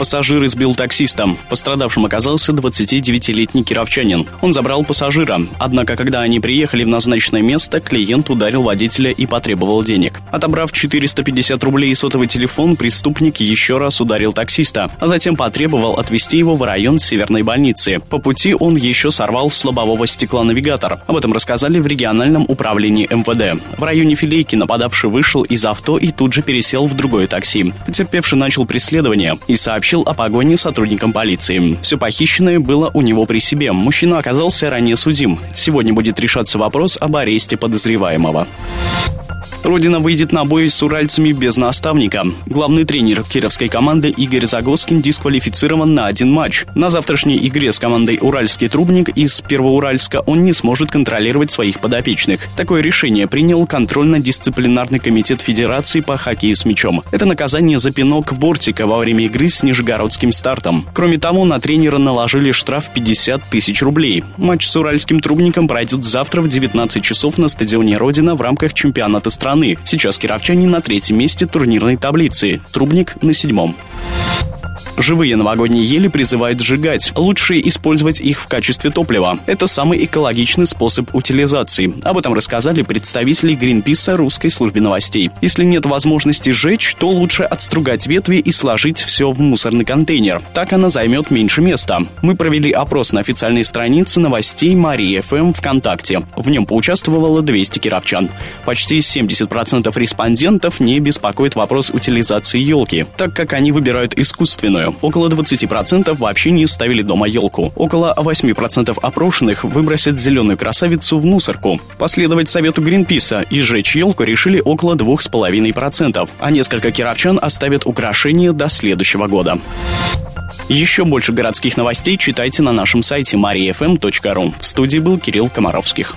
Пассажир избил таксиста. Пострадавшим оказался 29-летний кировчанин. Он забрал пассажира. Однако, когда они приехали в назначенное место, клиент ударил водителя и потребовал денег. Отобрав 450 рублей и сотовый телефон, преступник еще раз ударил таксиста, а затем потребовал отвезти его в район Северной больницы. По пути он еще сорвал с лобового стекла навигатор. Об этом рассказали в региональном управлении МВД. В районе Филейки нападавший вышел из авто и тут же пересел в другое такси. Потерпевший начал преследование и сообщил сообщил о погоне сотрудникам полиции. Все похищенное было у него при себе. Мужчина оказался ранее судим. Сегодня будет решаться вопрос об аресте подозреваемого. Родина выйдет на бой с уральцами без наставника. Главный тренер кировской команды Игорь Загоскин дисквалифицирован на один матч. На завтрашней игре с командой «Уральский трубник» из Первоуральска он не сможет контролировать своих подопечных. Такое решение принял контрольно-дисциплинарный комитет Федерации по хоккею с мячом. Это наказание за пинок бортика во время игры с нижегородским стартом. Кроме того, на тренера наложили штраф 50 тысяч рублей. Матч с «Уральским трубником» пройдет завтра в 19 часов на стадионе «Родина» в рамках чемпионата страны страны. Сейчас кировчане на третьем месте турнирной таблицы, Трубник на седьмом. Живые новогодние ели призывают сжигать. Лучше использовать их в качестве топлива. Это самый экологичный способ утилизации. Об этом рассказали представители Гринписа русской службе новостей. Если нет возможности сжечь, то лучше отстругать ветви и сложить все в мусорный контейнер. Так она займет меньше места. Мы провели опрос на официальной странице новостей Марии ФМ ВКонтакте. В нем поучаствовало 200 кировчан. Почти 70% респондентов не беспокоит вопрос утилизации елки, так как они выбирают искусственную. Около 20% вообще не ставили дома елку. Около 8% опрошенных выбросят зеленую красавицу в мусорку. Последовать совету Гринписа и сжечь елку решили около 2,5%, а несколько кировчан оставят украшения до следующего года. Еще больше городских новостей читайте на нашем сайте mariafm.ru. В студии был Кирилл Комаровских.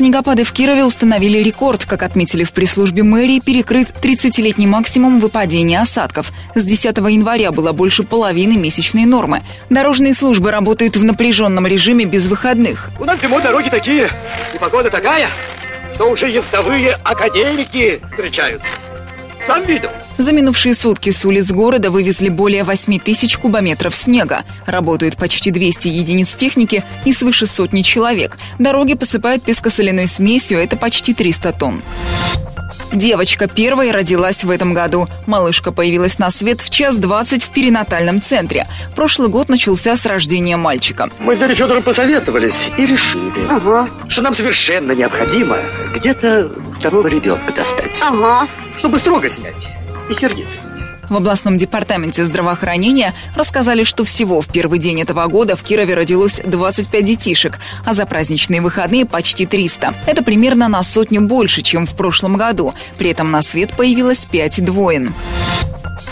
Снегопады в Кирове установили рекорд. Как отметили в пресс-службе мэрии, перекрыт 30-летний максимум выпадения осадков. С 10 января было больше половины месячной нормы. Дорожные службы работают в напряженном режиме без выходных. У нас зимой дороги такие, и погода такая, что уже ездовые академики встречаются. Сам видел. За минувшие сутки с улиц города вывезли более 8 тысяч кубометров снега. Работают почти 200 единиц техники и свыше сотни человек. Дороги посыпают пескосоляной смесью, это почти 300 тонн. Девочка первой родилась в этом году. Малышка появилась на свет в час двадцать в перинатальном центре. Прошлый год начался с рождения мальчика. Мы с дядей Федором посоветовались и решили, ага. что нам совершенно необходимо где-то второго ребенка достать. Ага. Чтобы строго снять и сердитость. В областном департаменте здравоохранения рассказали, что всего в первый день этого года в Кирове родилось 25 детишек, а за праздничные выходные почти 300. Это примерно на сотню больше, чем в прошлом году. При этом на свет появилось 5 двоин.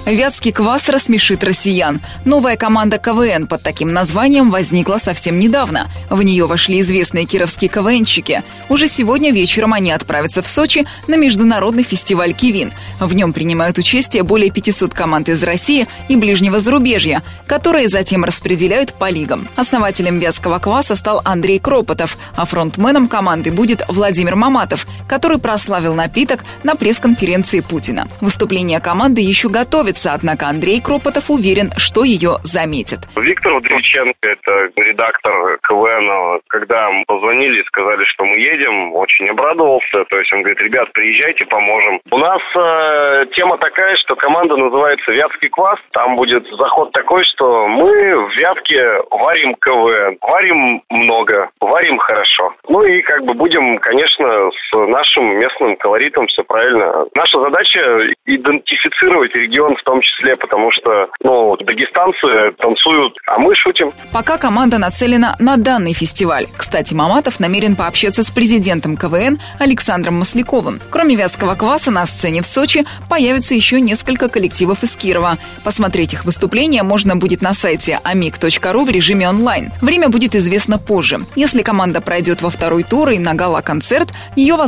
Вятский квас рассмешит россиян. Новая команда КВН под таким названием возникла совсем недавно. В нее вошли известные кировские КВНщики. Уже сегодня вечером они отправятся в Сочи на международный фестиваль «Кивин». В нем принимают участие более 500 команд из России и ближнего зарубежья, которые затем распределяют по лигам. Основателем Вятского кваса стал Андрей Кропотов, а фронтменом команды будет Владимир Маматов, который прославил напиток на пресс-конференции Путина. Выступление команды еще готовится готовится, однако Андрей Кропотов уверен, что ее заметят. Виктор Вдриченко, это редактор КВН, когда позвонили и сказали, что мы едем, очень обрадовался. То есть он говорит, ребят, приезжайте, поможем. У нас э, тема такая, что команда называется «Вятский квас». Там будет заход такой, что мы в Вятке варим КВН. Варим много, варим хорошо. Ну и как бы будем, конечно, нашим местным колоритом все правильно. Наша задача идентифицировать регион в том числе, потому что, ну, дагестанцы танцуют, а мы шутим. Пока команда нацелена на данный фестиваль. Кстати, Маматов намерен пообщаться с президентом КВН Александром Масляковым. Кроме вязкого кваса на сцене в Сочи появится еще несколько коллективов из Кирова. Посмотреть их выступления можно будет на сайте amig.ru в режиме онлайн. Время будет известно позже. Если команда пройдет во второй тур и на гала-концерт, ее, возможно,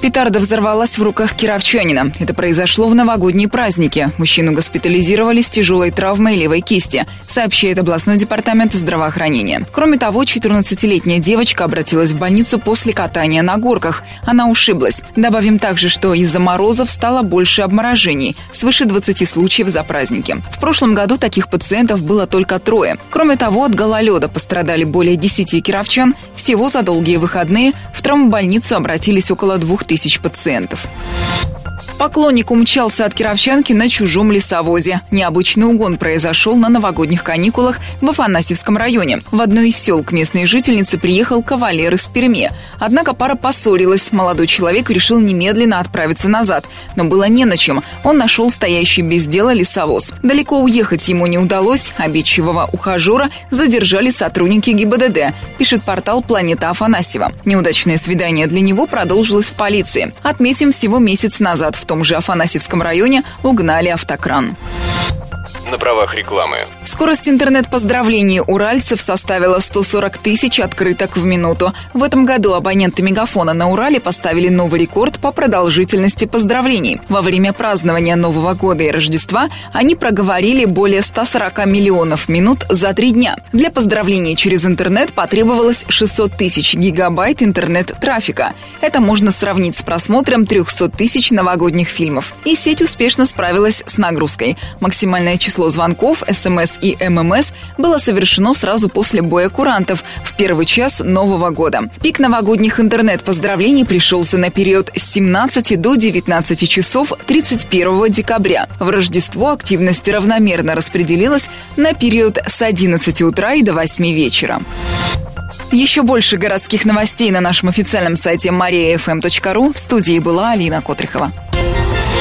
Петарда взорвалась в руках кировчанина. Это произошло в новогодние праздники. Мужчину госпитализировали с тяжелой травмой левой кисти, сообщает областной департамент здравоохранения. Кроме того, 14-летняя девочка обратилась в больницу после катания на горках. Она ушиблась. Добавим также, что из-за морозов стало больше обморожений, свыше 20 случаев за праздники. В прошлом году таких пациентов было только трое. Кроме того, от гололеда пострадали более 10 кировчан. Всего за долгие выходные в травмбольницу обратились около двух тысяч пациентов. Поклонник умчался от Кировчанки на чужом лесовозе. Необычный угон произошел на новогодних каникулах в Афанасьевском районе. В одно из сел к местной жительнице приехал кавалер из Перми. Однако пара поссорилась. Молодой человек решил немедленно отправиться назад. Но было не на чем. Он нашел стоящий без дела лесовоз. Далеко уехать ему не удалось. Обидчивого ухажера задержали сотрудники ГИБДД, пишет портал «Планета Афанасьева». Неудачное свидание для него продолжилось в полиции. Отметим, всего месяц назад в том же Афанасьевском районе угнали автокран на правах рекламы. Скорость интернет-поздравлений уральцев составила 140 тысяч открыток в минуту. В этом году абоненты Мегафона на Урале поставили новый рекорд по продолжительности поздравлений. Во время празднования Нового года и Рождества они проговорили более 140 миллионов минут за три дня. Для поздравлений через интернет потребовалось 600 тысяч гигабайт интернет-трафика. Это можно сравнить с просмотром 300 тысяч новогодних фильмов. И сеть успешно справилась с нагрузкой. Максимальное число число звонков, СМС и ММС было совершено сразу после боя курантов в первый час Нового года. Пик новогодних интернет-поздравлений пришелся на период с 17 до 19 часов 31 декабря. В Рождество активность равномерно распределилась на период с 11 утра и до 8 вечера. Еще больше городских новостей на нашем официальном сайте mariafm.ru. В студии была Алина Котрихова.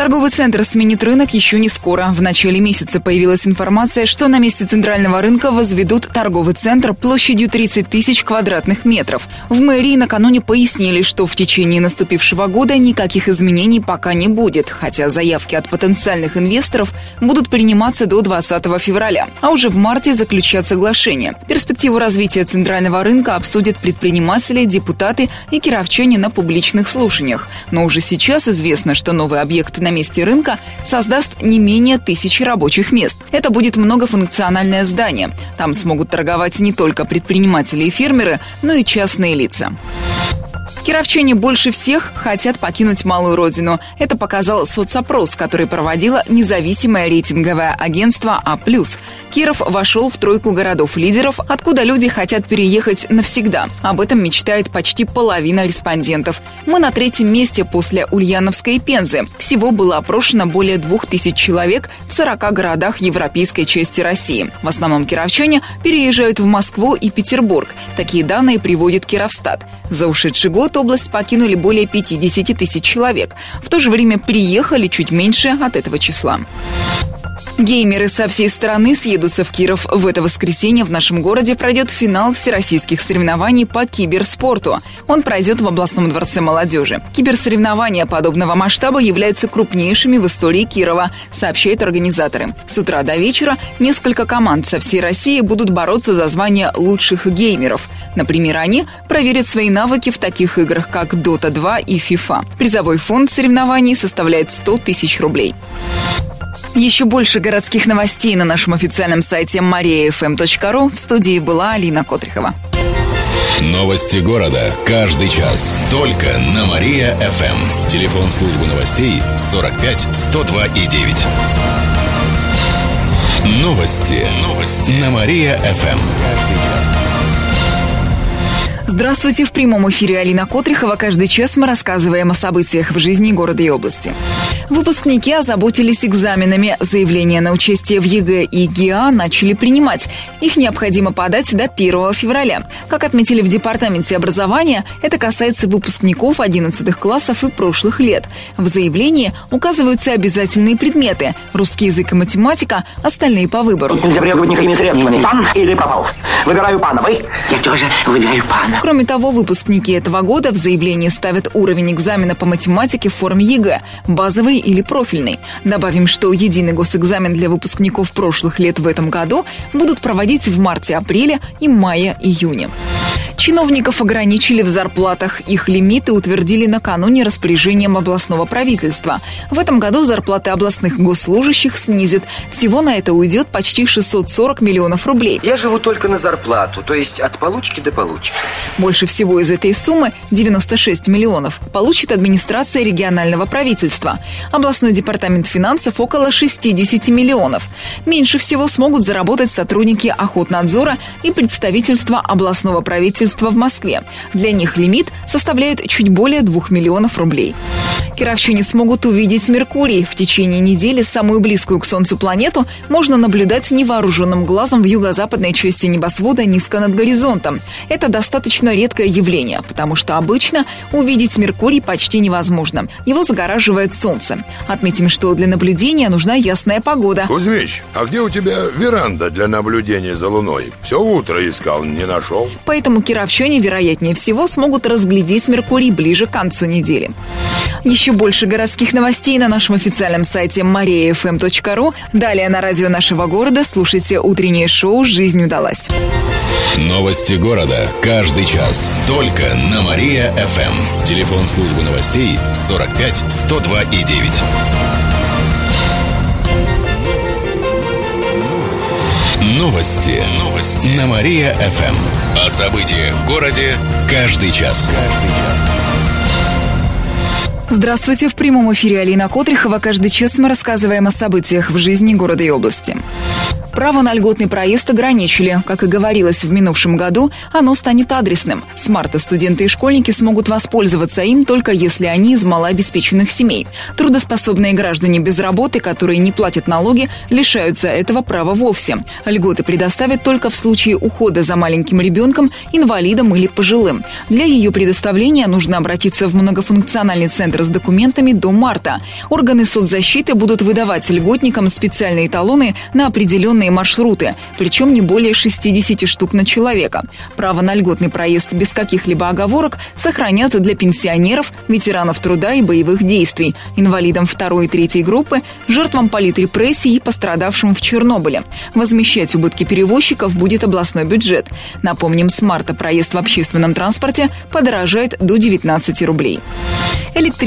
Торговый центр сменит рынок еще не скоро. В начале месяца появилась информация, что на месте центрального рынка возведут торговый центр площадью 30 тысяч квадратных метров. В мэрии накануне пояснили, что в течение наступившего года никаких изменений пока не будет, хотя заявки от потенциальных инвесторов будут приниматься до 20 февраля, а уже в марте заключат соглашение. Перспективу развития центрального рынка обсудят предприниматели, депутаты и кировчане на публичных слушаниях. Но уже сейчас известно, что новый объект на на месте рынка создаст не менее тысячи рабочих мест. Это будет многофункциональное здание. Там смогут торговать не только предприниматели и фермеры, но и частные лица. Кировчане больше всех хотят покинуть малую родину. Это показал соцопрос, который проводило независимое рейтинговое агентство А+. Киров вошел в тройку городов-лидеров, откуда люди хотят переехать навсегда. Об этом мечтает почти половина респондентов. Мы на третьем месте после Ульяновской и Пензы. Всего было опрошено более двух тысяч человек в 40 городах европейской части России. В основном кировчане переезжают в Москву и Петербург. Такие данные приводит Кировстат. За ушедший год область покинули более 50 тысяч человек. В то же время приехали чуть меньше от этого числа. Геймеры со всей страны съедутся в Киров. В это воскресенье в нашем городе пройдет финал всероссийских соревнований по киберспорту. Он пройдет в областном дворце молодежи. Киберсоревнования подобного масштаба являются крупнейшими в истории Кирова, сообщают организаторы. С утра до вечера несколько команд со всей России будут бороться за звание лучших геймеров. Например, они проверят свои навыки в таких играх, как Dota 2 и FIFA. Призовой фонд соревнований составляет 100 тысяч рублей. Еще больше городских новостей на нашем официальном сайте mariafm.ru. В студии была Алина Котрихова. Новости города. Каждый час. Только на Мария-ФМ. Телефон службы новостей 45 102 и 9. Новости. Новости. На Мария-ФМ. Здравствуйте! В прямом эфире Алина Котрихова. Каждый час мы рассказываем о событиях в жизни города и области. Выпускники озаботились экзаменами. Заявления на участие в ЕГЭ и ГИА начали принимать. Их необходимо подать до 1 февраля. Как отметили в Департаменте образования, это касается выпускников 11 классов и прошлых лет. В заявлении указываются обязательные предметы – русский язык и математика, остальные по выбору. Нельзя брезговать никакими средствами. Пан или Попов? Выбираю пана. Вы? Я тоже выбираю пана. Кроме того, выпускники этого года в заявлении ставят уровень экзамена по математике в форме ЕГЭ – базовый или профильный. Добавим, что единый госэкзамен для выпускников прошлых лет в этом году будут проводить в марте-апреле и мае-июне. Чиновников ограничили в зарплатах. Их лимиты утвердили накануне распоряжением областного правительства. В этом году зарплаты областных госслужащих снизят. Всего на это уйдет почти 640 миллионов рублей. Я живу только на зарплату, то есть от получки до получки. Больше всего из этой суммы, 96 миллионов, получит администрация регионального правительства. Областной департамент финансов около 60 миллионов. Меньше всего смогут заработать сотрудники охотнадзора и представительства областного правительства в Москве. Для них лимит составляет чуть более 2 миллионов рублей. Кировчане смогут увидеть Меркурий. В течение недели самую близкую к Солнцу планету можно наблюдать невооруженным глазом в юго-западной части небосвода низко над горизонтом. Это достаточно редкое явление, потому что обычно увидеть Меркурий почти невозможно. Его загораживает Солнце. Отметим, что для наблюдения нужна ясная погода. Кузьмич, а где у тебя веранда для наблюдения за Луной? Все утро искал, не нашел. Поэтому кировчане, вероятнее всего, смогут разглядеть Меркурий ближе к концу недели. Еще больше городских новостей на нашем официальном сайте mariafm.ru. Далее на радио нашего города слушайте утреннее шоу «Жизнь удалась». Новости города. Каждый час. Только на Мария-ФМ. Телефон службы новостей 45 102 и 9. Новости. Новости. На Мария-ФМ. О событиях в городе каждый час. Каждый час. Здравствуйте! В прямом эфире Алина Котрихова. Каждый час мы рассказываем о событиях в жизни города и области. Право на льготный проезд ограничили. Как и говорилось в минувшем году, оно станет адресным. С марта студенты и школьники смогут воспользоваться им только если они из малообеспеченных семей. Трудоспособные граждане без работы, которые не платят налоги, лишаются этого права вовсе. Льготы предоставят только в случае ухода за маленьким ребенком, инвалидом или пожилым. Для ее предоставления нужно обратиться в многофункциональный центр с документами до марта. Органы соцзащиты будут выдавать льготникам специальные талоны на определенные маршруты, причем не более 60 штук на человека. Право на льготный проезд без каких-либо оговорок сохранятся для пенсионеров, ветеранов труда и боевых действий, инвалидам второй и третьей группы, жертвам политрепрессий и пострадавшим в Чернобыле. Возмещать убытки перевозчиков будет областной бюджет. Напомним, с марта проезд в общественном транспорте подорожает до 19 рублей.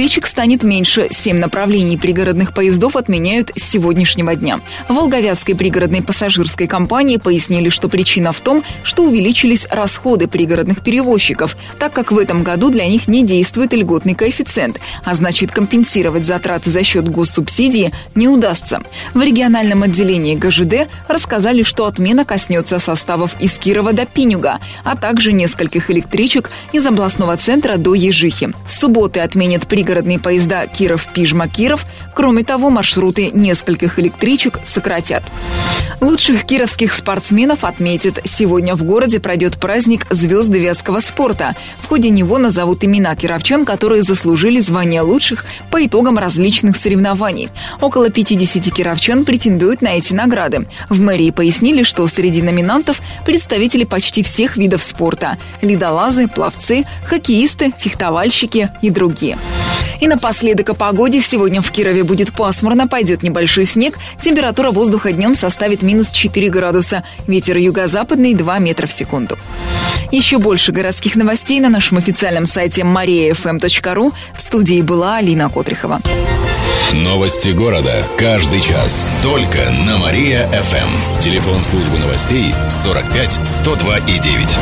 Электричек станет меньше. Семь направлений пригородных поездов отменяют с сегодняшнего дня. В Волговятской пригородной пассажирской компании пояснили, что причина в том, что увеличились расходы пригородных перевозчиков, так как в этом году для них не действует льготный коэффициент, а значит компенсировать затраты за счет госсубсидии не удастся. В региональном отделении ГЖД рассказали, что отмена коснется составов из Кирова до Пинюга, а также нескольких электричек из областного центра до Ежихи. С субботы отменят пригородные пригородные поезда Киров-Пижма-Киров. Кроме того, маршруты нескольких электричек сократят. Лучших кировских спортсменов отметят. Сегодня в городе пройдет праздник звезды вязкого спорта. В ходе него назовут имена кировчан, которые заслужили звание лучших по итогам различных соревнований. Около 50 кировчан претендуют на эти награды. В мэрии пояснили, что среди номинантов представители почти всех видов спорта – ледолазы, пловцы, хоккеисты, фехтовальщики и другие. И напоследок о погоде. Сегодня в Кирове будет пасмурно, пойдет небольшой снег. Температура воздуха днем составит минус 4 градуса. Ветер юго-западный 2 метра в секунду. Еще больше городских новостей на нашем официальном сайте mariafm.ru. В студии была Алина Котрихова. Новости города. Каждый час. Только на Мария-ФМ. Телефон службы новостей 45 102 и 9.